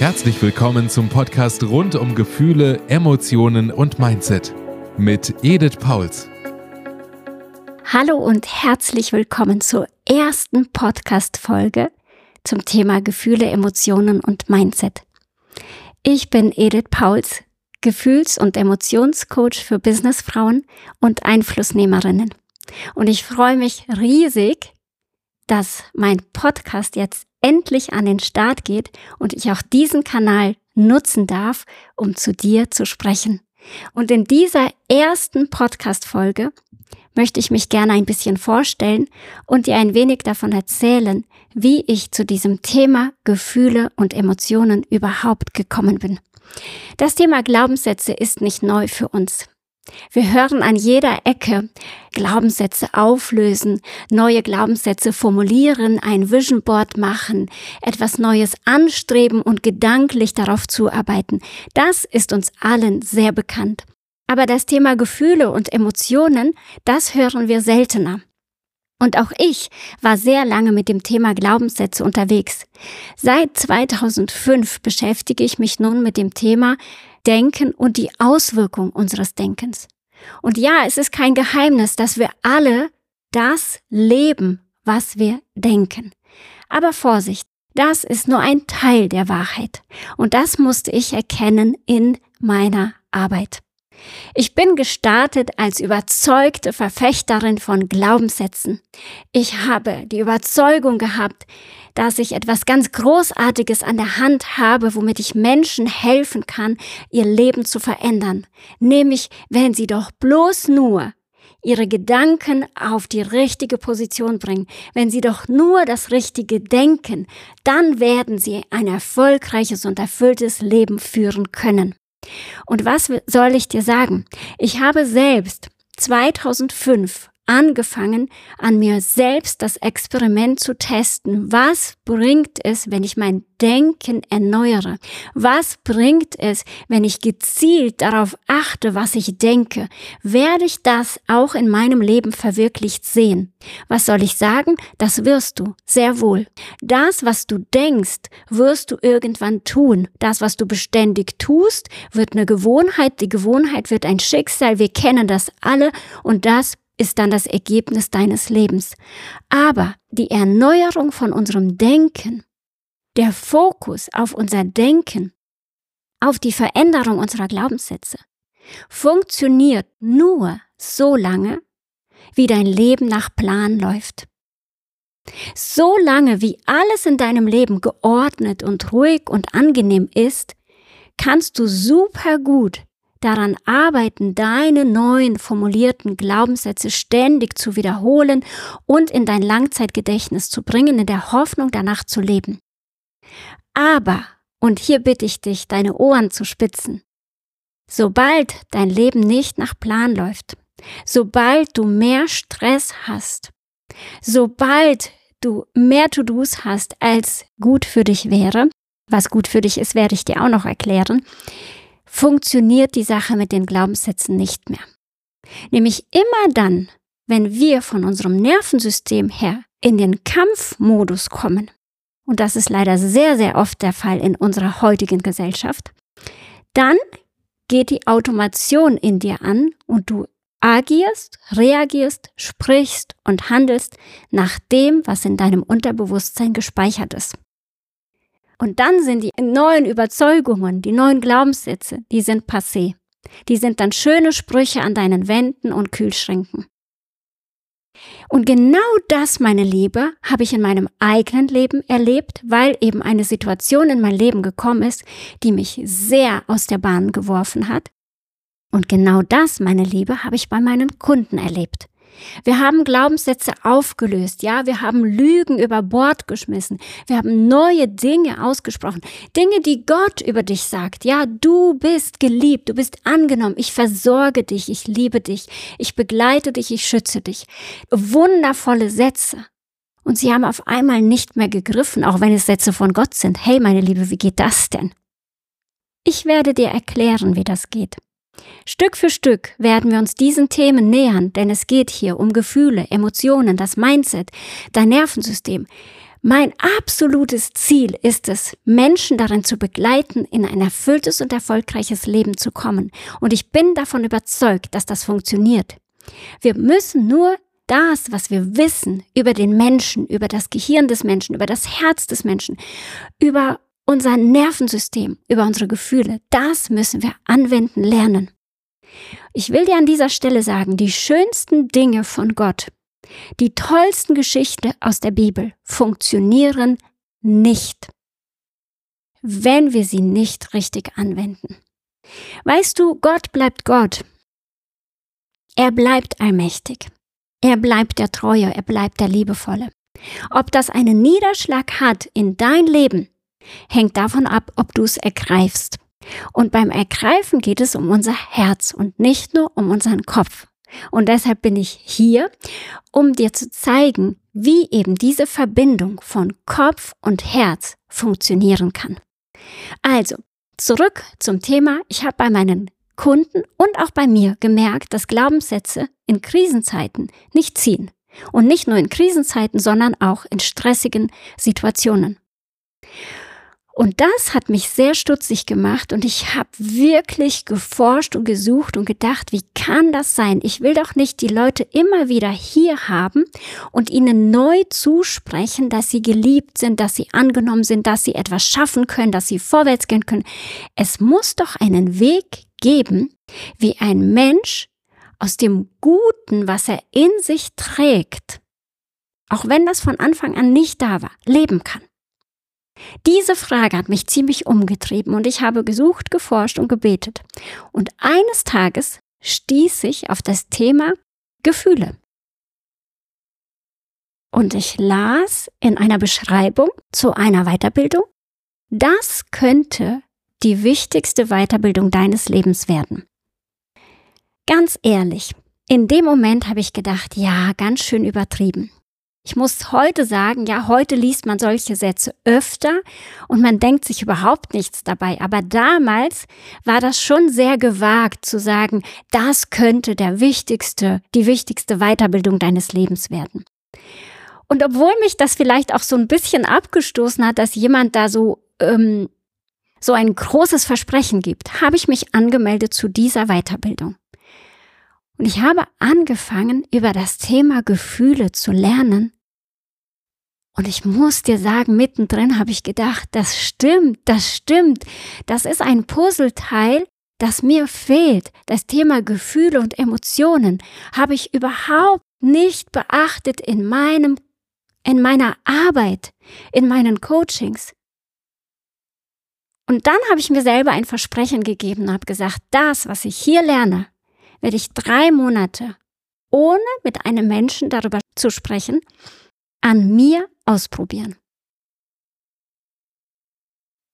Herzlich willkommen zum Podcast rund um Gefühle, Emotionen und Mindset mit Edith Pauls. Hallo und herzlich willkommen zur ersten Podcast-Folge zum Thema Gefühle, Emotionen und Mindset. Ich bin Edith Pauls, Gefühls- und Emotionscoach für Businessfrauen und Einflussnehmerinnen. Und ich freue mich riesig, dass mein Podcast jetzt endlich an den Start geht und ich auch diesen Kanal nutzen darf, um zu dir zu sprechen. Und in dieser ersten Podcast-Folge möchte ich mich gerne ein bisschen vorstellen und dir ein wenig davon erzählen, wie ich zu diesem Thema Gefühle und Emotionen überhaupt gekommen bin. Das Thema Glaubenssätze ist nicht neu für uns. Wir hören an jeder Ecke Glaubenssätze auflösen, neue Glaubenssätze formulieren, ein Vision Board machen, etwas Neues anstreben und gedanklich darauf zuarbeiten. Das ist uns allen sehr bekannt. Aber das Thema Gefühle und Emotionen, das hören wir seltener. Und auch ich war sehr lange mit dem Thema Glaubenssätze unterwegs. Seit 2005 beschäftige ich mich nun mit dem Thema Denken und die Auswirkung unseres Denkens. Und ja, es ist kein Geheimnis, dass wir alle das leben, was wir denken. Aber Vorsicht, das ist nur ein Teil der Wahrheit. Und das musste ich erkennen in meiner Arbeit. Ich bin gestartet als überzeugte Verfechterin von Glaubenssätzen. Ich habe die Überzeugung gehabt, dass ich etwas ganz Großartiges an der Hand habe, womit ich Menschen helfen kann, ihr Leben zu verändern. Nämlich, wenn sie doch bloß nur ihre Gedanken auf die richtige Position bringen, wenn sie doch nur das Richtige denken, dann werden sie ein erfolgreiches und erfülltes Leben führen können. Und was soll ich dir sagen? Ich habe selbst 2005 angefangen, an mir selbst das Experiment zu testen. Was bringt es, wenn ich mein Denken erneuere? Was bringt es, wenn ich gezielt darauf achte, was ich denke? Werde ich das auch in meinem Leben verwirklicht sehen? Was soll ich sagen? Das wirst du, sehr wohl. Das, was du denkst, wirst du irgendwann tun. Das, was du beständig tust, wird eine Gewohnheit. Die Gewohnheit wird ein Schicksal. Wir kennen das alle und das ist dann das Ergebnis deines Lebens. Aber die Erneuerung von unserem Denken, der Fokus auf unser Denken, auf die Veränderung unserer Glaubenssätze, funktioniert nur so lange, wie dein Leben nach Plan läuft. So lange, wie alles in deinem Leben geordnet und ruhig und angenehm ist, kannst du super gut daran arbeiten, deine neuen formulierten Glaubenssätze ständig zu wiederholen und in dein Langzeitgedächtnis zu bringen, in der Hoffnung danach zu leben. Aber, und hier bitte ich dich, deine Ohren zu spitzen, sobald dein Leben nicht nach Plan läuft, sobald du mehr Stress hast, sobald du mehr To-Dos hast, als gut für dich wäre, was gut für dich ist, werde ich dir auch noch erklären, funktioniert die Sache mit den Glaubenssätzen nicht mehr. Nämlich immer dann, wenn wir von unserem Nervensystem her in den Kampfmodus kommen, und das ist leider sehr, sehr oft der Fall in unserer heutigen Gesellschaft, dann geht die Automation in dir an und du agierst, reagierst, sprichst und handelst nach dem, was in deinem Unterbewusstsein gespeichert ist. Und dann sind die neuen Überzeugungen, die neuen Glaubenssätze, die sind passé. Die sind dann schöne Sprüche an deinen Wänden und Kühlschränken. Und genau das, meine Liebe, habe ich in meinem eigenen Leben erlebt, weil eben eine Situation in mein Leben gekommen ist, die mich sehr aus der Bahn geworfen hat. Und genau das, meine Liebe, habe ich bei meinen Kunden erlebt. Wir haben Glaubenssätze aufgelöst, ja, wir haben Lügen über Bord geschmissen, wir haben neue Dinge ausgesprochen, Dinge, die Gott über dich sagt, ja, du bist geliebt, du bist angenommen, ich versorge dich, ich liebe dich, ich begleite dich, ich schütze dich. Wundervolle Sätze. Und sie haben auf einmal nicht mehr gegriffen, auch wenn es Sätze von Gott sind. Hey, meine Liebe, wie geht das denn? Ich werde dir erklären, wie das geht. Stück für Stück werden wir uns diesen Themen nähern, denn es geht hier um Gefühle, Emotionen, das Mindset, dein Nervensystem. Mein absolutes Ziel ist es, Menschen darin zu begleiten, in ein erfülltes und erfolgreiches Leben zu kommen. Und ich bin davon überzeugt, dass das funktioniert. Wir müssen nur das, was wir wissen über den Menschen, über das Gehirn des Menschen, über das Herz des Menschen, über unser Nervensystem, über unsere Gefühle, das müssen wir anwenden lernen. Ich will dir an dieser Stelle sagen, die schönsten Dinge von Gott, die tollsten Geschichten aus der Bibel funktionieren nicht, wenn wir sie nicht richtig anwenden. Weißt du, Gott bleibt Gott. Er bleibt allmächtig. Er bleibt der Treue, er bleibt der Liebevolle. Ob das einen Niederschlag hat in dein Leben, hängt davon ab, ob du es ergreifst. Und beim Ergreifen geht es um unser Herz und nicht nur um unseren Kopf. Und deshalb bin ich hier, um dir zu zeigen, wie eben diese Verbindung von Kopf und Herz funktionieren kann. Also, zurück zum Thema. Ich habe bei meinen Kunden und auch bei mir gemerkt, dass Glaubenssätze in Krisenzeiten nicht ziehen. Und nicht nur in Krisenzeiten, sondern auch in stressigen Situationen. Und das hat mich sehr stutzig gemacht und ich habe wirklich geforscht und gesucht und gedacht, wie kann das sein? Ich will doch nicht die Leute immer wieder hier haben und ihnen neu zusprechen, dass sie geliebt sind, dass sie angenommen sind, dass sie etwas schaffen können, dass sie vorwärts gehen können. Es muss doch einen Weg geben, wie ein Mensch aus dem Guten, was er in sich trägt, auch wenn das von Anfang an nicht da war, leben kann. Diese Frage hat mich ziemlich umgetrieben und ich habe gesucht, geforscht und gebetet. Und eines Tages stieß ich auf das Thema Gefühle. Und ich las in einer Beschreibung zu einer Weiterbildung, das könnte die wichtigste Weiterbildung deines Lebens werden. Ganz ehrlich, in dem Moment habe ich gedacht, ja, ganz schön übertrieben. Ich muss heute sagen, ja, heute liest man solche Sätze öfter und man denkt sich überhaupt nichts dabei. Aber damals war das schon sehr gewagt zu sagen, das könnte der wichtigste, die wichtigste Weiterbildung deines Lebens werden. Und obwohl mich das vielleicht auch so ein bisschen abgestoßen hat, dass jemand da so, ähm, so ein großes Versprechen gibt, habe ich mich angemeldet zu dieser Weiterbildung. Und ich habe angefangen, über das Thema Gefühle zu lernen. Und ich muss dir sagen, mittendrin habe ich gedacht, das stimmt, das stimmt. Das ist ein Puzzleteil, das mir fehlt. Das Thema Gefühle und Emotionen habe ich überhaupt nicht beachtet in meinem, in meiner Arbeit, in meinen Coachings. Und dann habe ich mir selber ein Versprechen gegeben und habe gesagt, das, was ich hier lerne, werde ich drei Monate, ohne mit einem Menschen darüber zu sprechen, an mir ausprobieren.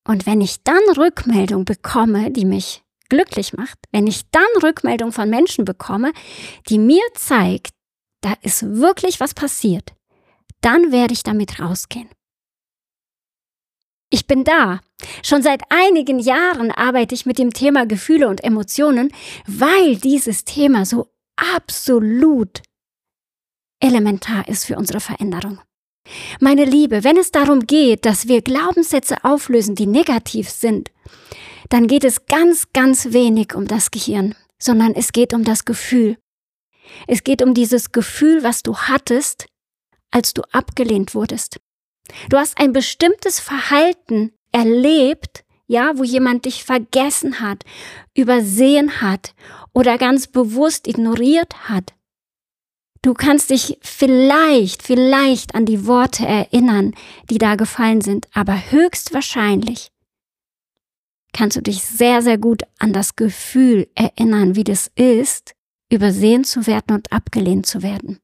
Und wenn ich dann Rückmeldung bekomme, die mich glücklich macht, wenn ich dann Rückmeldung von Menschen bekomme, die mir zeigt, da ist wirklich was passiert, dann werde ich damit rausgehen. Ich bin da. Schon seit einigen Jahren arbeite ich mit dem Thema Gefühle und Emotionen, weil dieses Thema so absolut elementar ist für unsere Veränderung. Meine Liebe, wenn es darum geht, dass wir Glaubenssätze auflösen, die negativ sind, dann geht es ganz, ganz wenig um das Gehirn, sondern es geht um das Gefühl. Es geht um dieses Gefühl, was du hattest, als du abgelehnt wurdest. Du hast ein bestimmtes Verhalten erlebt, ja, wo jemand dich vergessen hat, übersehen hat oder ganz bewusst ignoriert hat. Du kannst dich vielleicht, vielleicht an die Worte erinnern, die da gefallen sind, aber höchstwahrscheinlich kannst du dich sehr, sehr gut an das Gefühl erinnern, wie das ist, übersehen zu werden und abgelehnt zu werden.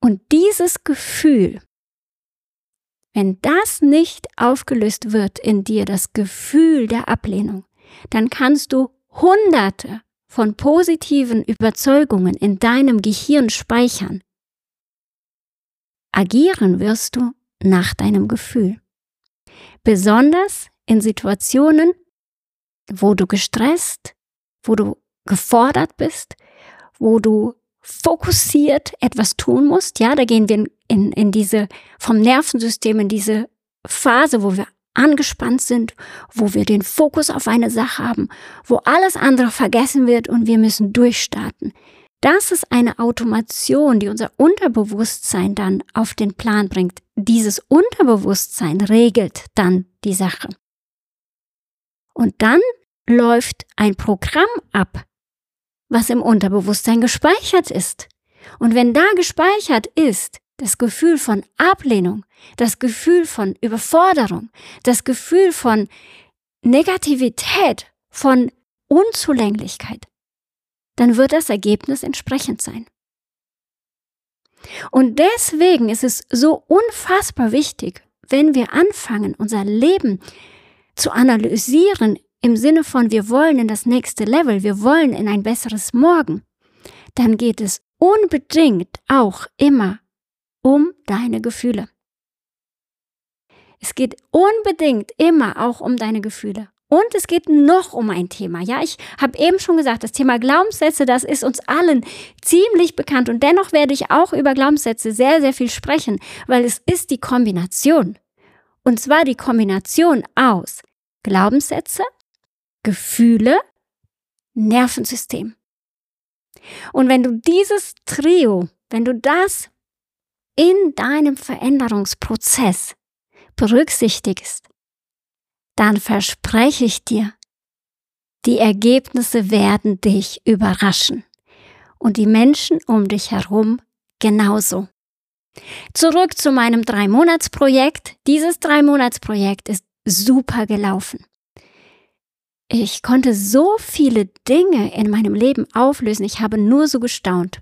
Und dieses Gefühl, wenn das nicht aufgelöst wird in dir, das Gefühl der Ablehnung, dann kannst du Hunderte von positiven Überzeugungen in deinem Gehirn speichern. Agieren wirst du nach deinem Gefühl. Besonders in Situationen, wo du gestresst, wo du gefordert bist, wo du fokussiert etwas tun musst. Ja, da gehen wir in, in diese, vom Nervensystem in diese Phase, wo wir angespannt sind, wo wir den Fokus auf eine Sache haben, wo alles andere vergessen wird und wir müssen durchstarten. Das ist eine Automation, die unser Unterbewusstsein dann auf den Plan bringt. Dieses Unterbewusstsein regelt dann die Sache. Und dann läuft ein Programm ab, was im Unterbewusstsein gespeichert ist. Und wenn da gespeichert ist, das Gefühl von Ablehnung, das Gefühl von Überforderung, das Gefühl von Negativität, von Unzulänglichkeit, dann wird das Ergebnis entsprechend sein. Und deswegen ist es so unfassbar wichtig, wenn wir anfangen, unser Leben zu analysieren im Sinne von wir wollen in das nächste Level, wir wollen in ein besseres Morgen, dann geht es unbedingt auch immer um deine Gefühle. Es geht unbedingt immer auch um deine Gefühle. Und es geht noch um ein Thema. Ja, ich habe eben schon gesagt, das Thema Glaubenssätze, das ist uns allen ziemlich bekannt. Und dennoch werde ich auch über Glaubenssätze sehr, sehr viel sprechen, weil es ist die Kombination. Und zwar die Kombination aus Glaubenssätze, Gefühle, Nervensystem. Und wenn du dieses Trio, wenn du das in deinem Veränderungsprozess berücksichtigst, dann verspreche ich dir, die Ergebnisse werden dich überraschen und die Menschen um dich herum genauso. Zurück zu meinem Drei-Monats-Projekt. Dieses Drei-Monats-Projekt ist super gelaufen. Ich konnte so viele Dinge in meinem Leben auflösen. Ich habe nur so gestaunt.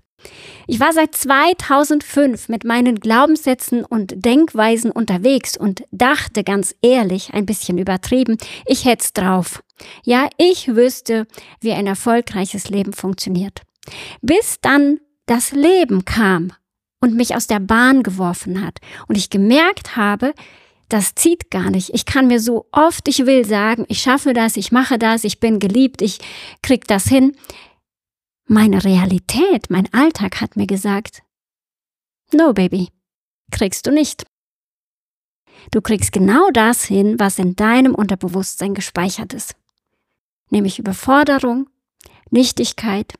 Ich war seit 2005 mit meinen Glaubenssätzen und Denkweisen unterwegs und dachte ganz ehrlich, ein bisschen übertrieben, ich hätte es drauf. Ja, ich wüsste, wie ein erfolgreiches Leben funktioniert. Bis dann das Leben kam und mich aus der Bahn geworfen hat und ich gemerkt habe, das zieht gar nicht. Ich kann mir so oft ich will sagen, ich schaffe das, ich mache das, ich bin geliebt, ich krieg das hin. Meine Realität, mein Alltag hat mir gesagt, no baby, kriegst du nicht. Du kriegst genau das hin, was in deinem Unterbewusstsein gespeichert ist. Nämlich Überforderung, Nichtigkeit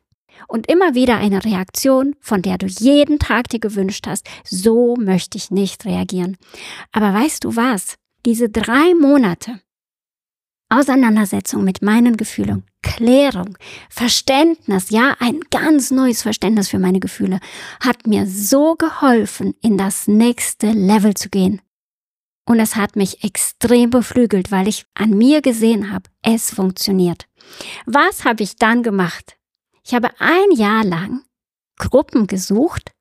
und immer wieder eine Reaktion, von der du jeden Tag dir gewünscht hast, so möchte ich nicht reagieren. Aber weißt du was? Diese drei Monate Auseinandersetzung mit meinen Gefühlen, Klärung, Verständnis, ja, ein ganz neues Verständnis für meine Gefühle, hat mir so geholfen, in das nächste Level zu gehen. Und es hat mich extrem beflügelt, weil ich an mir gesehen habe, es funktioniert. Was habe ich dann gemacht? Ich habe ein Jahr lang Gruppen gesucht,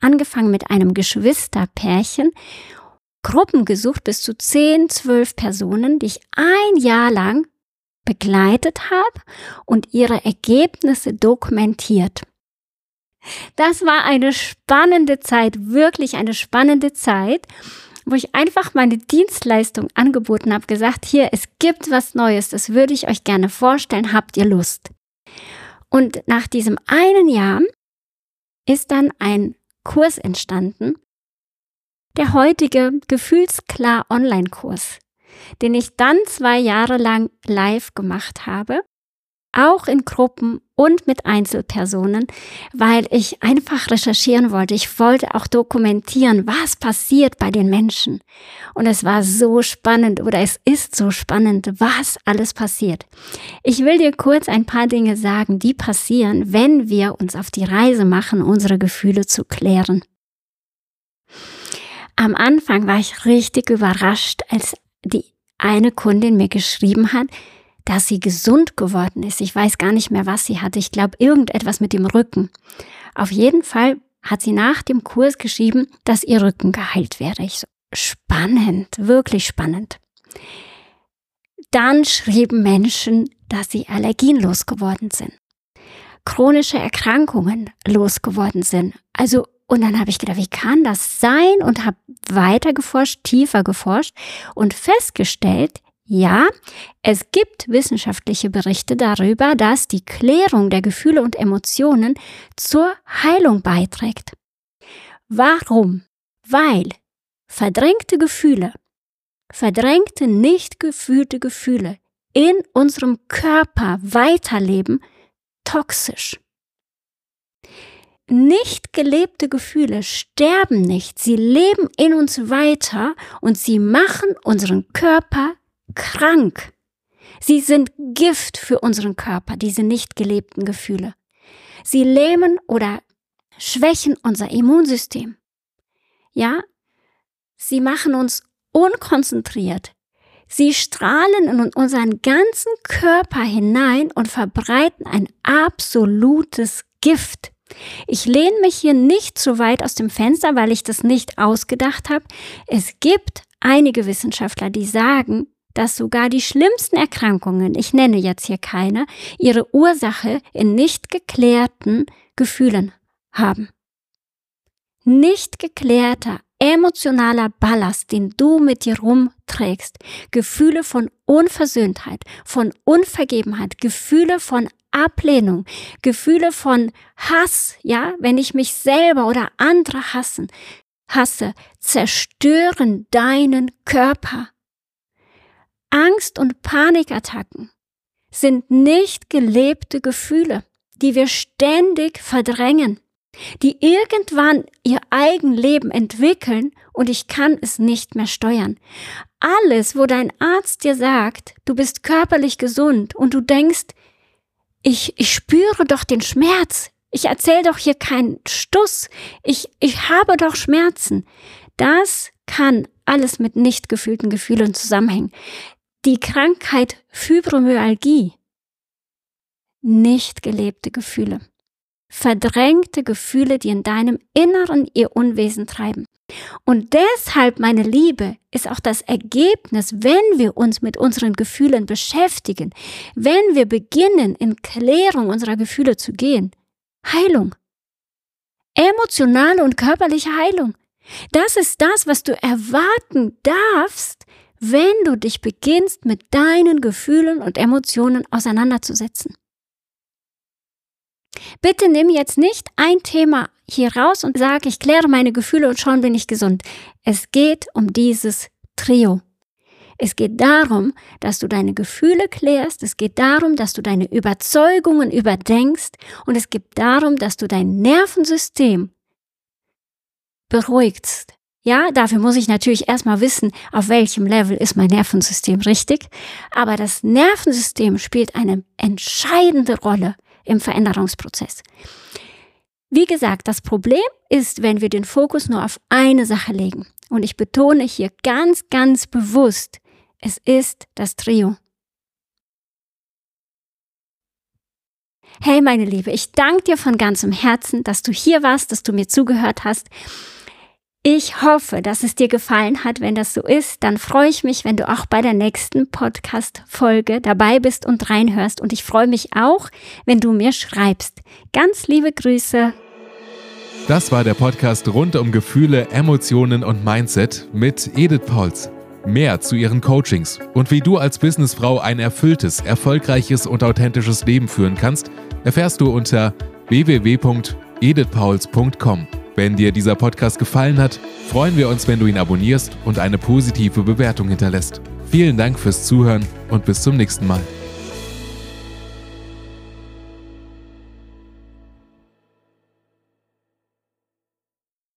angefangen mit einem Geschwisterpärchen Gruppen gesucht, bis zu 10, 12 Personen, die ich ein Jahr lang begleitet habe und ihre Ergebnisse dokumentiert. Das war eine spannende Zeit, wirklich eine spannende Zeit, wo ich einfach meine Dienstleistung angeboten habe, gesagt, hier, es gibt was Neues, das würde ich euch gerne vorstellen, habt ihr Lust? Und nach diesem einen Jahr ist dann ein Kurs entstanden, der heutige Gefühlsklar Online-Kurs, den ich dann zwei Jahre lang live gemacht habe, auch in Gruppen und mit Einzelpersonen, weil ich einfach recherchieren wollte. Ich wollte auch dokumentieren, was passiert bei den Menschen. Und es war so spannend oder es ist so spannend, was alles passiert. Ich will dir kurz ein paar Dinge sagen, die passieren, wenn wir uns auf die Reise machen, unsere Gefühle zu klären. Am Anfang war ich richtig überrascht, als die eine Kundin mir geschrieben hat, dass sie gesund geworden ist. Ich weiß gar nicht mehr, was sie hatte. Ich glaube, irgendetwas mit dem Rücken. Auf jeden Fall hat sie nach dem Kurs geschrieben, dass ihr Rücken geheilt wäre. Ich so, spannend, wirklich spannend. Dann schrieben Menschen, dass sie Allergien losgeworden sind, chronische Erkrankungen losgeworden sind. Also und dann habe ich gedacht, wie kann das sein? Und habe weiter geforscht, tiefer geforscht und festgestellt, Ja, es gibt wissenschaftliche Berichte darüber, dass die Klärung der Gefühle und Emotionen zur Heilung beiträgt. Warum? Weil verdrängte Gefühle, verdrängte nicht gefühlte Gefühle in unserem Körper weiterleben, toxisch. Nicht gelebte Gefühle sterben nicht, sie leben in uns weiter und sie machen unseren Körper krank. Sie sind Gift für unseren Körper, diese nicht gelebten Gefühle. Sie lähmen oder schwächen unser Immunsystem. Ja, sie machen uns unkonzentriert. Sie strahlen in unseren ganzen Körper hinein und verbreiten ein absolutes Gift. Ich lehne mich hier nicht zu weit aus dem Fenster, weil ich das nicht ausgedacht habe. Es gibt einige Wissenschaftler, die sagen, dass sogar die schlimmsten Erkrankungen, ich nenne jetzt hier keine, ihre Ursache in nicht geklärten Gefühlen haben. Nicht geklärter emotionaler Ballast, den du mit dir rumträgst, Gefühle von Unversöhntheit, von Unvergebenheit, Gefühle von Ablehnung, Gefühle von Hass, ja, wenn ich mich selber oder andere hassen, hasse, zerstören deinen Körper. Angst und Panikattacken sind nicht gelebte Gefühle, die wir ständig verdrängen, die irgendwann ihr eigen Leben entwickeln und ich kann es nicht mehr steuern. Alles, wo dein Arzt dir sagt, du bist körperlich gesund und du denkst, ich, ich spüre doch den Schmerz, ich erzähle doch hier keinen Stuss, ich, ich habe doch Schmerzen. Das kann alles mit nicht gefühlten Gefühlen zusammenhängen die Krankheit Fibromyalgie. Nicht gelebte Gefühle. Verdrängte Gefühle, die in deinem Inneren ihr Unwesen treiben. Und deshalb, meine Liebe, ist auch das Ergebnis, wenn wir uns mit unseren Gefühlen beschäftigen, wenn wir beginnen, in Klärung unserer Gefühle zu gehen, Heilung. Emotionale und körperliche Heilung. Das ist das, was du erwarten darfst, wenn du dich beginnst, mit deinen Gefühlen und Emotionen auseinanderzusetzen. Bitte nimm jetzt nicht ein Thema hier raus und sag, ich kläre meine Gefühle und schon bin ich gesund. Es geht um dieses Trio. Es geht darum, dass du deine Gefühle klärst, es geht darum, dass du deine Überzeugungen überdenkst und es geht darum, dass du dein Nervensystem beruhigst, ja, dafür muss ich natürlich erstmal wissen, auf welchem Level ist mein Nervensystem richtig. Aber das Nervensystem spielt eine entscheidende Rolle im Veränderungsprozess. Wie gesagt, das Problem ist, wenn wir den Fokus nur auf eine Sache legen. Und ich betone hier ganz, ganz bewusst, es ist das Trio. Hey meine Liebe, ich danke dir von ganzem Herzen, dass du hier warst, dass du mir zugehört hast. Ich hoffe, dass es dir gefallen hat. Wenn das so ist, dann freue ich mich, wenn du auch bei der nächsten Podcast-Folge dabei bist und reinhörst. Und ich freue mich auch, wenn du mir schreibst. Ganz liebe Grüße. Das war der Podcast rund um Gefühle, Emotionen und Mindset mit Edith Pauls. Mehr zu ihren Coachings und wie du als Businessfrau ein erfülltes, erfolgreiches und authentisches Leben führen kannst, erfährst du unter www.edithpauls.com. Wenn dir dieser Podcast gefallen hat, freuen wir uns, wenn du ihn abonnierst und eine positive Bewertung hinterlässt. Vielen Dank fürs Zuhören und bis zum nächsten Mal.